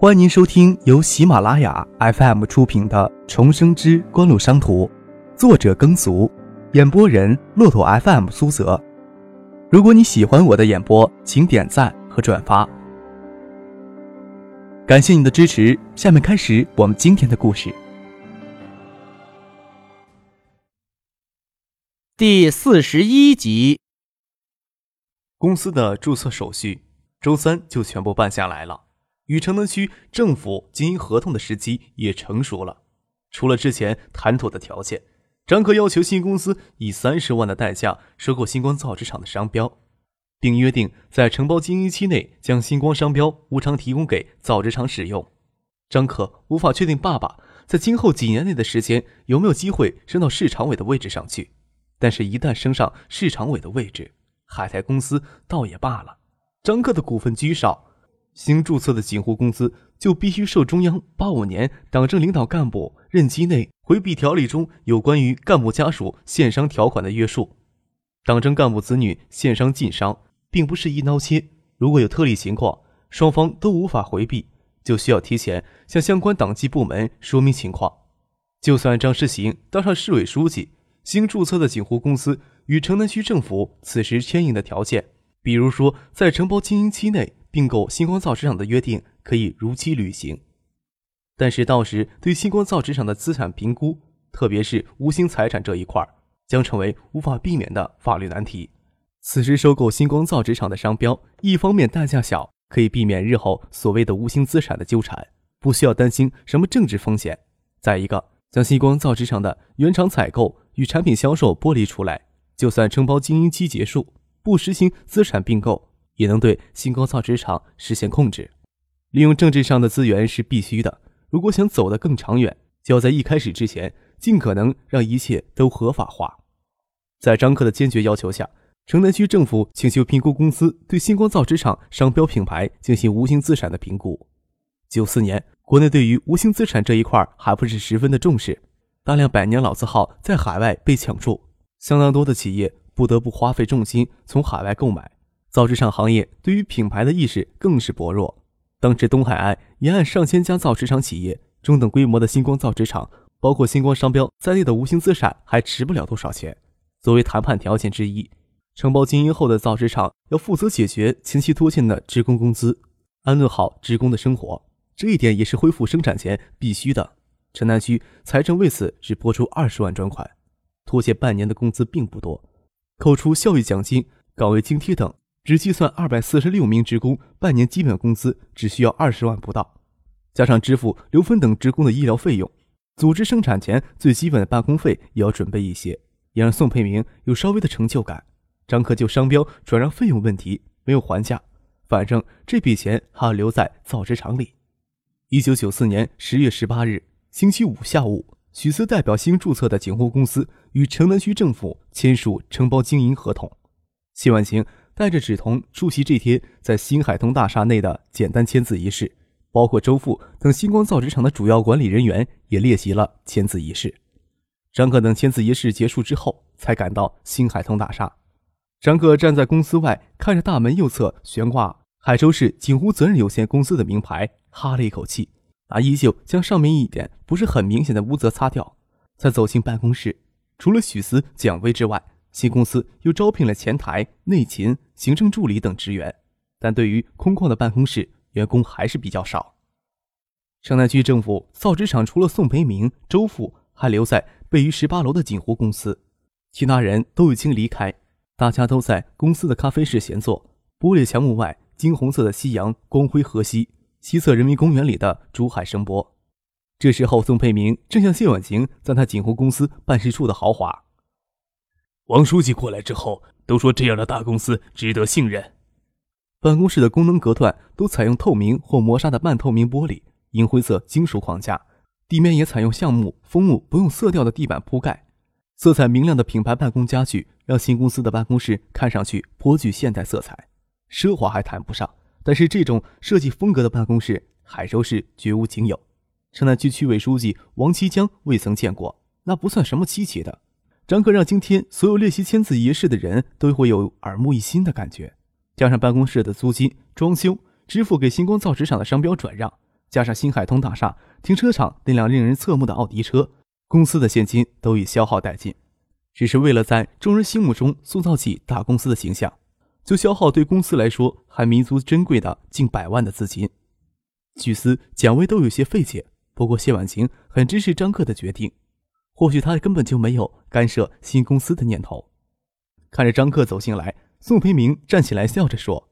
欢迎您收听由喜马拉雅 FM 出品的《重生之官路商途》，作者耕俗，演播人骆驼 FM 苏泽。如果你喜欢我的演播，请点赞和转发，感谢你的支持。下面开始我们今天的故事。第四十一集，公司的注册手续周三就全部办下来了。与城南区政府经营合同的时机也成熟了。除了之前谈妥的条件，张克要求新公司以三十万的代价收购星光造纸厂的商标，并约定在承包经营期内将星光商标无偿提供给造纸厂使用。张克无法确定爸爸在今后几年内的时间有没有机会升到市常委的位置上去，但是，一旦升上市常委的位置，海泰公司倒也罢了，张克的股份居少。新注册的锦湖公司就必须受中央八五年党政领导干部任期内回避条例中有关于干部家属限商条款的约束。党政干部子女限商禁商，并不是一刀切。如果有特例情况，双方都无法回避，就需要提前向相关党纪部门说明情况。就算张世行当上市委书记，新注册的锦湖公司与城南区政府此时签订的条件，比如说在承包经营期内。并购星光造纸厂的约定可以如期履行，但是到时对星光造纸厂的资产评估，特别是无形财产这一块，将成为无法避免的法律难题。此时收购星光造纸厂的商标，一方面代价小，可以避免日后所谓的无形资产的纠缠，不需要担心什么政治风险；再一个，将星光造纸厂的原厂采购与产品销售剥离出来，就算承包经营期结束，不实行资产并购。也能对星光造纸厂实现控制，利用政治上的资源是必须的。如果想走得更长远，就要在一开始之前尽可能让一切都合法化。在张克的坚决要求下，城南区政府请求评估公司对星光造纸厂商标品牌进行无形资产的评估。九四年，国内对于无形资产这一块还不是十分的重视，大量百年老字号在海外被抢注，相当多的企业不得不花费重金从海外购买。造纸厂行业对于品牌的意识更是薄弱。当时东海岸沿岸上千家造纸厂企业，中等规模的星光造纸厂，包括星光商标在内的无形资产还值不了多少钱。作为谈判条件之一，承包经营后的造纸厂要负责解决前期拖欠的职工工资，安顿好职工的生活，这一点也是恢复生产前必须的。城南区财政为此只拨出二十万专款，拖欠半年的工资并不多，扣除效益奖金、岗位津贴等。只计算二百四十六名职工半年基本工资只需要二十万不到，加上支付刘芬等职工的医疗费用，组织生产前最基本的办公费也要准备一些，也让宋佩明有稍微的成就感。张克就商标转让费用问题没有还价，反正这笔钱还要留在造纸厂里。一九九四年十月十八日星期五下午，许思代表新注册的景湖公司与城南区政府签署承包经营合同，谢万晴。带着芷彤出席这天在新海通大厦内的简单签字仪式，包括周富等星光造纸厂的主要管理人员也列席了签字仪式。张克等签字仪式结束之后，才赶到新海通大厦。张克站在公司外，看着大门右侧悬挂海州市锦湖责任有限公司的名牌，哈了一口气，拿衣袖将上面一点不是很明显的污渍擦掉，才走进办公室。除了许思、蒋薇之外。新公司又招聘了前台、内勤、行政助理等职员，但对于空旷的办公室，员工还是比较少。城南区政府造纸厂除了宋培明、周富还留在位于十八楼的锦湖公司，其他人都已经离开。大家都在公司的咖啡室闲坐，玻璃墙幕外金红色的夕阳光辉河西，西侧人民公园里的竹海声波。这时候，宋培明正向谢婉晴赞他锦湖公司办事处的豪华。王书记过来之后，都说这样的大公司值得信任。办公室的功能隔断都采用透明或磨砂的半透明玻璃，银灰色金属框架，地面也采用橡木、枫木不用色调的地板铺盖。色彩明亮的品牌办公家具让新公司的办公室看上去颇具现代色彩。奢华还谈不上，但是这种设计风格的办公室，海州市绝无仅有。城南区区委书记王其江未曾见过，那不算什么稀奇的。张克让今天所有列席签字仪式的人都会有耳目一新的感觉，加上办公室的租金、装修、支付给星光造纸厂的商标转让，加上新海通大厦停车场那辆令人侧目的奥迪车，公司的现金都已消耗殆尽。只是为了在众人心目中塑造起大公司的形象，就消耗对公司来说还弥足珍贵的近百万的资金。据思、蒋薇都有些费解，不过谢婉晴很支持张克的决定，或许他根本就没有干涉新公司的念头。看着张克走进来，宋培明站起来笑着说：“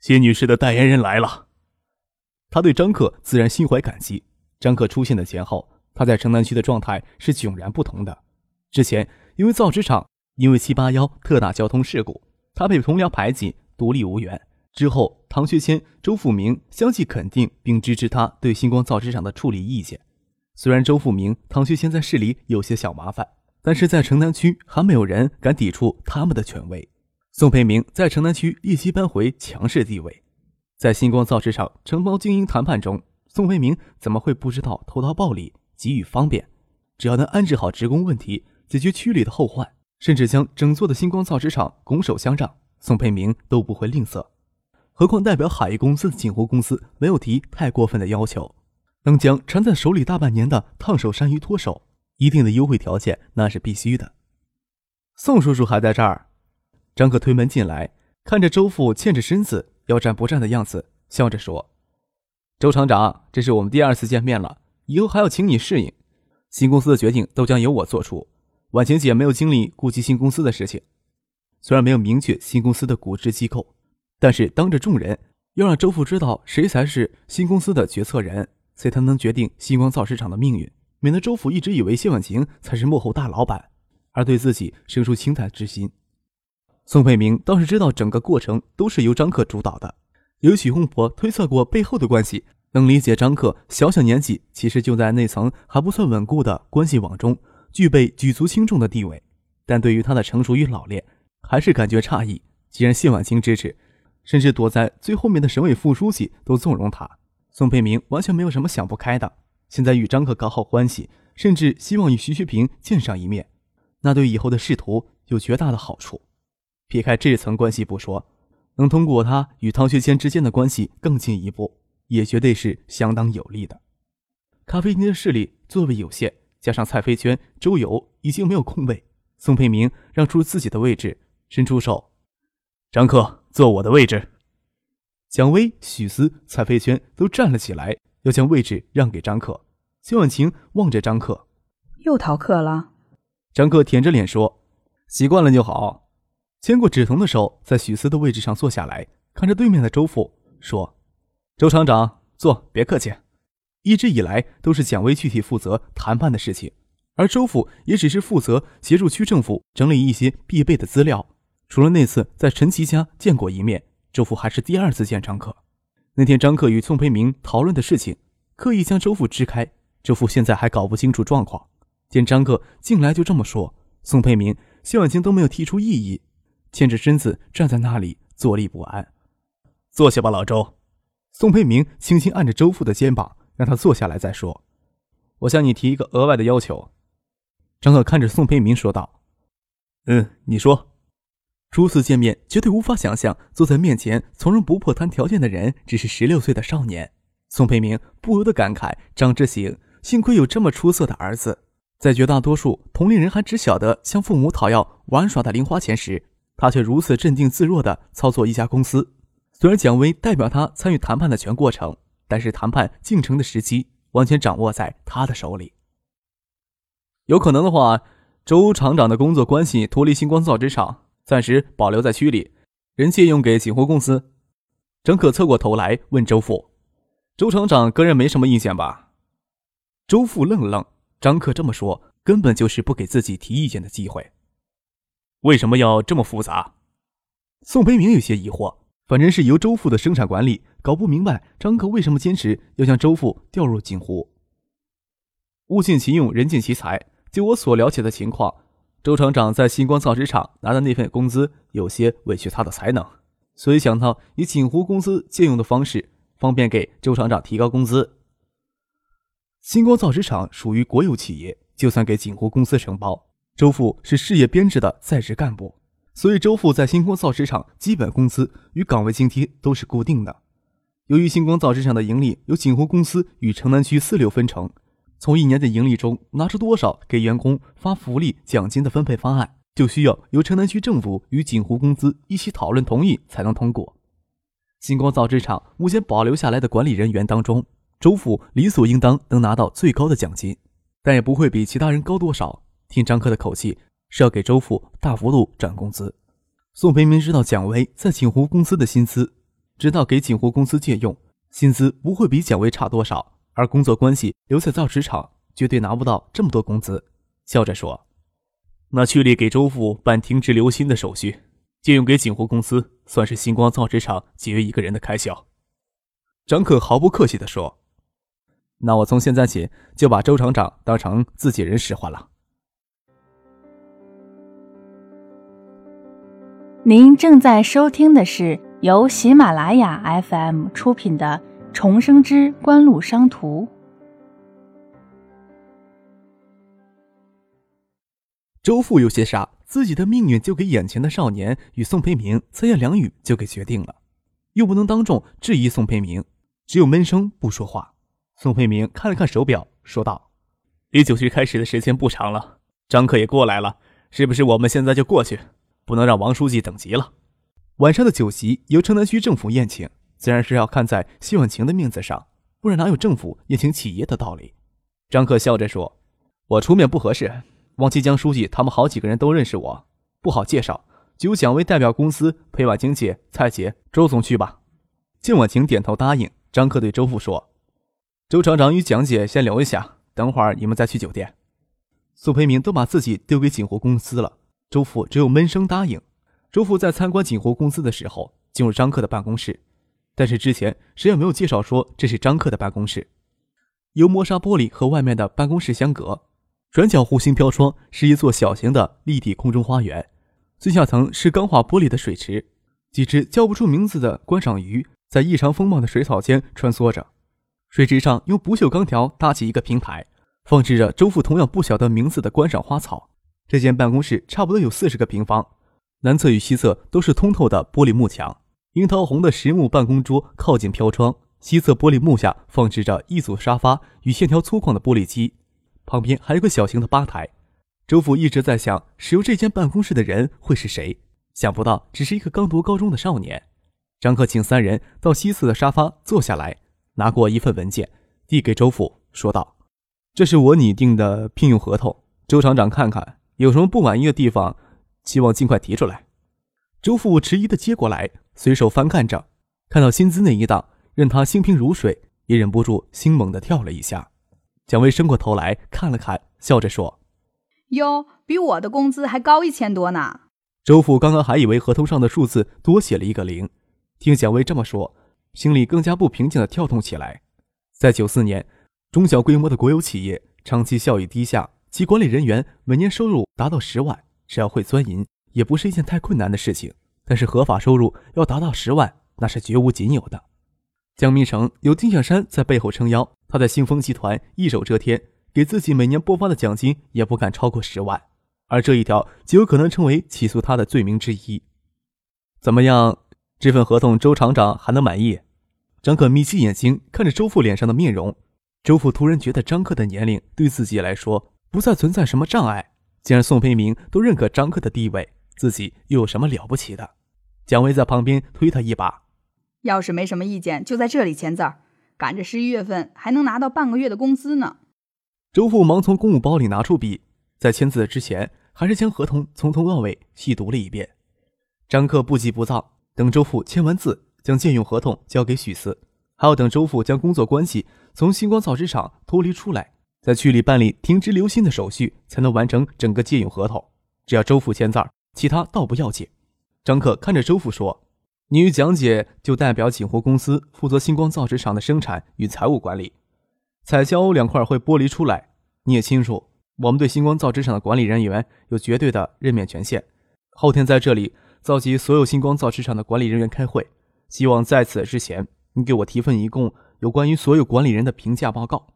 谢女士的代言人来了。”他对张克自然心怀感激。张克出现的前后，他在城南区的状态是迥然不同的。之前。因为造纸厂因为七八幺特大交通事故，他被同僚排挤，独立无援。之后，唐学谦、周富明相继肯定并支持他对星光造纸厂的处理意见。虽然周富明、唐学谦在市里有些小麻烦，但是在城南区还没有人敢抵触他们的权威。宋培明在城南区立即扳回强势地位。在星光造纸厂承包经营谈判中，宋培明怎么会不知道投桃报李，给予方便？只要能安置好职工问题。解决区里的后患，甚至将整座的星光造纸厂拱手相让，宋培明都不会吝啬。何况代表海域公司的锦湖公司没有提太过分的要求，能将缠在手里大半年的烫手山芋脱手，一定的优惠条件那是必须的。宋叔叔还在这儿，张可推门进来，看着周父欠着身子要战不战的样子，笑着说：“周厂长，这是我们第二次见面了，以后还要请你适应。新公司的决定都将由我做出。”婉晴姐没有精力顾及新公司的事情，虽然没有明确新公司的股值机构，但是当着众人要让周父知道谁才是新公司的决策人，才能决定星光造纸厂的命运，免得周府一直以为谢婉晴才是幕后大老板，而对自己生出轻待之心。宋佩明倒是知道整个过程都是由张克主导的，有许洪婆推测过背后的关系，能理解张克小小年纪其实就在那层还不算稳固的关系网中。具备举足轻重的地位，但对于他的成熟与老练，还是感觉诧异。既然谢婉清支持，甚至躲在最后面的省委副书记都纵容他，宋佩明完全没有什么想不开的。现在与张克搞好关系，甚至希望与徐学平见上一面，那对以后的仕途有绝大的好处。撇开这层关系不说，能通过他与唐学谦之间的关系更进一步，也绝对是相当有利的。咖啡厅的势力座位有限。加上蔡飞娟、周游已经没有空位，宋佩明让出自己的位置，伸出手：“张克，坐我的位置。”蒋薇、许思、蔡飞娟都站了起来，要将位置让给张克。谢婉晴望着张克：“又逃课了？”张克舔着脸说：“习惯了就好。”牵过止疼的手，在许思的位置上坐下来，看着对面的周父说：“周厂长，坐，别客气。”一直以来都是蒋薇具体负责谈判的事情，而周父也只是负责协助区政府整理一些必备的资料。除了那次在陈琦家见过一面，周父还是第二次见张克。那天张克与宋培明讨论的事情，刻意将周父支开。周父现在还搞不清楚状况，见张克进来就这么说，宋培明、谢婉清都没有提出异议，牵着身子站在那里坐立不安。坐下吧，老周。宋培明轻轻按着周父的肩膀。让他坐下来再说。我向你提一个额外的要求。张可看着宋培明说道：“嗯，你说。初次见面，绝对无法想象坐在面前从容不迫谈条件的人只是十六岁的少年。宋培明不由得感慨：张之行幸亏有这么出色的儿子。在绝大多数同龄人还只晓得向父母讨要玩耍的零花钱时，他却如此镇定自若地操作一家公司。虽然蒋薇代表他参与谈判的全过程。但是谈判进程的时机完全掌握在他的手里。有可能的话，周厂长的工作关系脱离星光造纸厂，暂时保留在区里，人借用给锦湖公司。张可侧过头来问周富：“周厂长个人没什么意见吧？”周富愣了愣，张可这么说，根本就是不给自己提意见的机会。为什么要这么复杂？宋培明有些疑惑。反正是由周父的生产管理，搞不明白张克为什么坚持要将周父调入锦湖。物尽其用，人尽其才。就我所了解的情况，周厂长在星光造纸厂拿的那份工资有些委屈他的才能，所以想到以锦湖公司借用的方式，方便给周厂长提高工资。星光造纸厂属于国有企业，就算给锦湖公司承包，周父是事业编制的在职干部。所以，周父在星光造纸厂基本工资与岗位津贴都是固定的。由于星光造纸厂的盈利由锦湖公司与城南区四六分成，从一年的盈利中拿出多少给员工发福利奖金的分配方案，就需要由城南区政府与锦湖公司一起讨论同意才能通过。星光造纸厂目前保留下来的管理人员当中，周富理所应当能拿到最高的奖金，但也不会比其他人高多少。听张科的口气，是要给周富大幅度涨工资。宋培明知道蒋薇在锦湖公司的薪资。直到给锦湖公司借用，薪资不会比蒋薇差多少，而工作关系留在造纸厂，绝对拿不到这么多工资。笑着说：“那去里给周父办停职留薪的手续，借用给锦湖公司，算是星光造纸厂节约一个人的开销。”张可毫不客气地说：“那我从现在起就把周厂长当成自己人使唤了。”您正在收听的是。由喜马拉雅 FM 出品的《重生之官路商途》。周父有些傻，自己的命运就给眼前的少年与宋培明三言两语就给决定了，又不能当众质疑宋培明，只有闷声不说话。宋培明看了看手表，说道：“离酒局开始的时间不长了，张克也过来了，是不是我们现在就过去？不能让王书记等急了。”晚上的酒席由城南区政府宴请，自然是要看在谢婉晴的面子上，不然哪有政府宴请企业的道理？张克笑着说：“我出面不合适，王其江书记他们好几个人都认识我，不好介绍，就由蒋薇代表公司陪婉晴姐、蔡姐、周总去吧。”见婉晴点头答应，张克对周父说：“周厂长与蒋姐先留一下，等会儿你们再去酒店。”苏培明都把自己丢给锦湖公司了，周父只有闷声答应。周父在参观锦湖公司的时候，进入张克的办公室，但是之前谁也没有介绍说这是张克的办公室。由磨砂玻璃和外面的办公室相隔，转角弧形飘窗是一座小型的立体空中花园，最下层是钢化玻璃的水池，几只叫不出名字的观赏鱼在异常丰茂的水草间穿梭着。水池上用不锈钢条搭起一个平台，放置着周父同样不晓得名字的观赏花草。这间办公室差不多有四十个平方。南侧与西侧都是通透的玻璃幕墙，樱桃红的实木办公桌靠近飘窗，西侧玻璃幕下放置着一组沙发与线条粗犷的玻璃机，旁边还有个小型的吧台。周父一直在想，使用这间办公室的人会是谁，想不到只是一个刚读高中的少年。张克请三人到西侧的沙发坐下来，拿过一份文件，递给周父，说道：“这是我拟定的聘用合同，周厂长看看，有什么不满意的地方。”希望尽快提出来。周父迟疑的接过来，随手翻看着，看到薪资那一档，任他心平如水，也忍不住心猛地跳了一下。蒋薇伸过头来看了看，笑着说：“哟，比我的工资还高一千多呢。”周父刚刚还以为合同上的数字多写了一个零，听蒋薇这么说，心里更加不平静地跳动起来。在九四年，中小规模的国有企业长期效益低下，其管理人员每年收入达到十万。只要会钻营，也不是一件太困难的事情。但是合法收入要达到十万，那是绝无仅有的。江明成有丁小山在背后撑腰，他在兴丰集团一手遮天，给自己每年拨发的奖金也不敢超过十万。而这一条极有可能成为起诉他的罪名之一。怎么样，这份合同周厂长还能满意？张可眯起眼睛看着周父脸上的面容，周父突然觉得张克的年龄对自己来说不再存在什么障碍。既然宋培明都认可张克的地位，自己又有什么了不起的？蒋薇在旁边推他一把：“要是没什么意见，就在这里签字儿，赶着十一月份还能拿到半个月的工资呢。”周父忙从公务包里拿出笔，在签字之前，还是将合同从头到尾细读了一遍。张克不急不躁，等周父签完字，将借用合同交给许四，还要等周父将工作关系从星光造纸厂脱离出来。在区里办理停职留薪的手续，才能完成整个借用合同。只要周父签字儿，其他倒不要紧。张克看着周父说：“你与蒋姐就代表锦湖公司负责星光造纸厂的生产与财务管理，采销两块会剥离出来。你也清楚，我们对星光造纸厂的管理人员有绝对的任免权限。后天在这里召集所有星光造纸厂的管理人员开会，希望在此之前，你给我提份一共有关于所有管理人的评价报告。”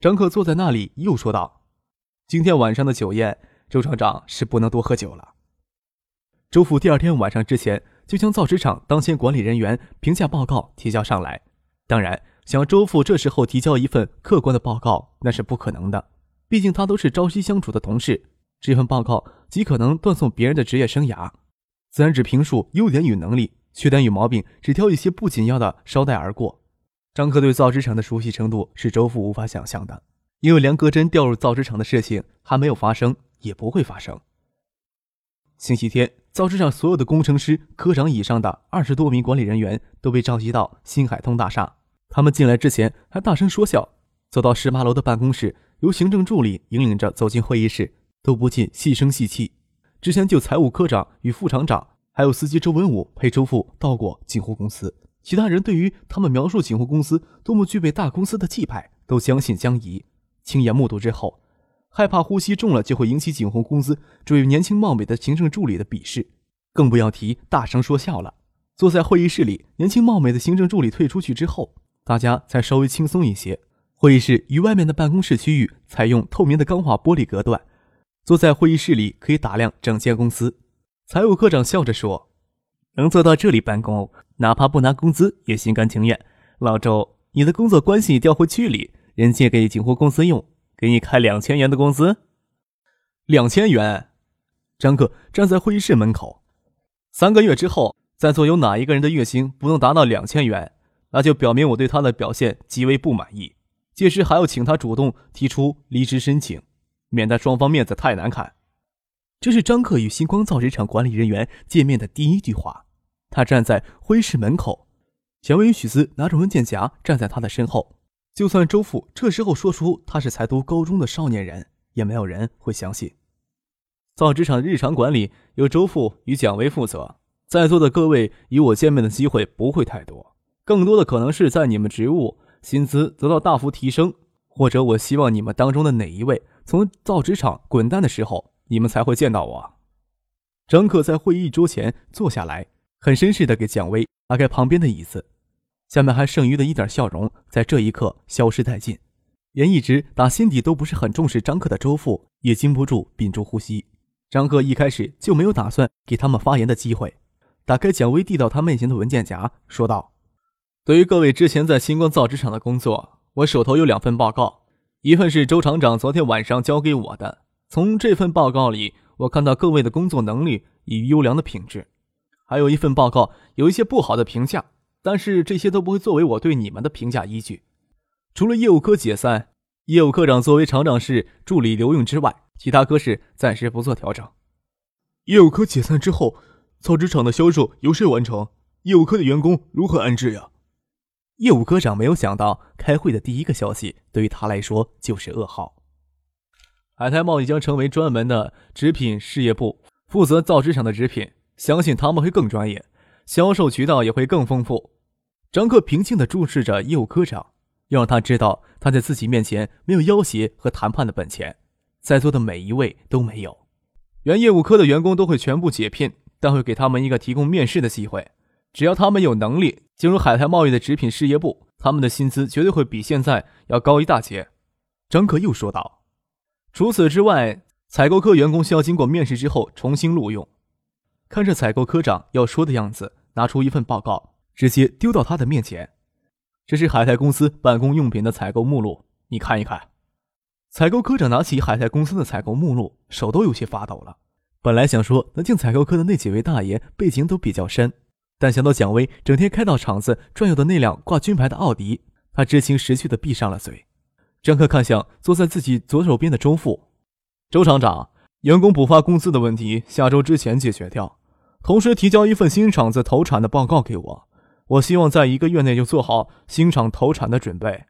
张克坐在那里，又说道：“今天晚上的酒宴，周厂长是不能多喝酒了。”周父第二天晚上之前就将造纸厂当前管理人员评价报告提交上来，当然，想要周父这时候提交一份客观的报告，那是不可能的。毕竟他都是朝夕相处的同事，这份报告极可能断送别人的职业生涯。自然只评述优点与能力，缺点与毛病只挑一些不紧要的捎带而过。张克对造纸厂的熟悉程度是周父无法想象的，因为梁格真调入造纸厂的事情还没有发生，也不会发生。星期天，造纸厂所有的工程师、科长以上的二十多名管理人员都被召集到新海通大厦。他们进来之前还大声说笑，走到十八楼的办公室，由行政助理引领着走进会议室，都不禁细声细气。之前就财务科长与副厂长，还有司机周文武陪周父到过锦湖公司。其他人对于他们描述锦湖公司多么具备大公司的气派，都将信将疑。亲眼目睹之后，害怕呼吸重了就会引起锦湖公司这位年轻貌美的行政助理的鄙视，更不要提大声说笑了。坐在会议室里，年轻貌美的行政助理退出去之后，大家才稍微轻松一些。会议室与外面的办公室区域采用透明的钢化玻璃隔断，坐在会议室里可以打量整间公司。财务科长笑着说：“能坐到这里办公。”哪怕不拿工资也心甘情愿。老周，你的工作关系调回区里，人借给锦湖公司用，给你开两千元的工资。两千元。张克站在会议室门口。三个月之后，在座有哪一个人的月薪不能达到两千元？那就表明我对他的表现极为不满意。届时还要请他主动提出离职申请，免得双方面子太难看。这是张克与星光造纸厂管理人员见面的第一句话。他站在会议室门口，小薇与许思拿着文件夹站在他的身后。就算周父这时候说出他是才读高中的少年人，也没有人会相信。造纸厂日常管理由周父与蒋薇负责，在座的各位与我见面的机会不会太多，更多的可能是在你们职务薪资得到大幅提升，或者我希望你们当中的哪一位从造纸厂滚蛋的时候，你们才会见到我。张可在会议桌前坐下来。很绅士的给蒋薇拉开旁边的椅子，下面还剩余的一点笑容在这一刻消失殆尽，连一直打心底都不是很重视张克的周父也禁不住屏住呼吸。张克一开始就没有打算给他们发言的机会，打开蒋薇递到他面前的文件夹，说道：“对于各位之前在星光造纸厂的工作，我手头有两份报告，一份是周厂长昨天晚上交给我的，从这份报告里，我看到各位的工作能力与优良的品质。”还有一份报告，有一些不好的评价，但是这些都不会作为我对你们的评价依据。除了业务科解散，业务科长作为厂长室助理留用之外，其他科室暂时不做调整。业务科解散之后，造纸厂的销售由谁完成？业务科的员工如何安置呀？业务科长没有想到，开会的第一个消息对于他来说就是噩耗。海泰贸易将成为专门的纸品事业部，负责造纸厂的纸品。相信他们会更专业，销售渠道也会更丰富。张克平静地注视着业务科长，要让他知道他在自己面前没有要挟和谈判的本钱。在座的每一位都没有。原业务科的员工都会全部解聘，但会给他们一个提供面试的机会。只要他们有能力进入海泰贸易的纸品事业部，他们的薪资绝对会比现在要高一大截。张克又说道：“除此之外，采购科员工需要经过面试之后重新录用。”看着采购科长要说的样子，拿出一份报告，直接丢到他的面前。这是海泰公司办公用品的采购目录，你看一看。采购科长拿起海泰公司的采购目录，手都有些发抖了。本来想说能进采购科的那几位大爷背景都比较深，但想到蒋薇整天开到厂子转悠的那辆挂军牌的奥迪，他知情识趣的闭上了嘴。张克看向坐在自己左手边的周副，周厂长，员工补发工资的问题，下周之前解决掉。同时提交一份新厂子投产的报告给我，我希望在一个月内就做好新厂投产的准备。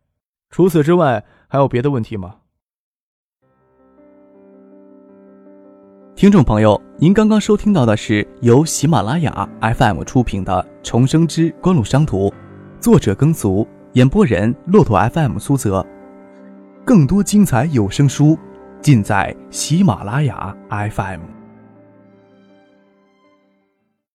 除此之外，还有别的问题吗？听众朋友，您刚刚收听到的是由喜马拉雅 FM 出品的《重生之官路商途》，作者耕俗，演播人骆驼 FM 苏泽。更多精彩有声书，尽在喜马拉雅 FM。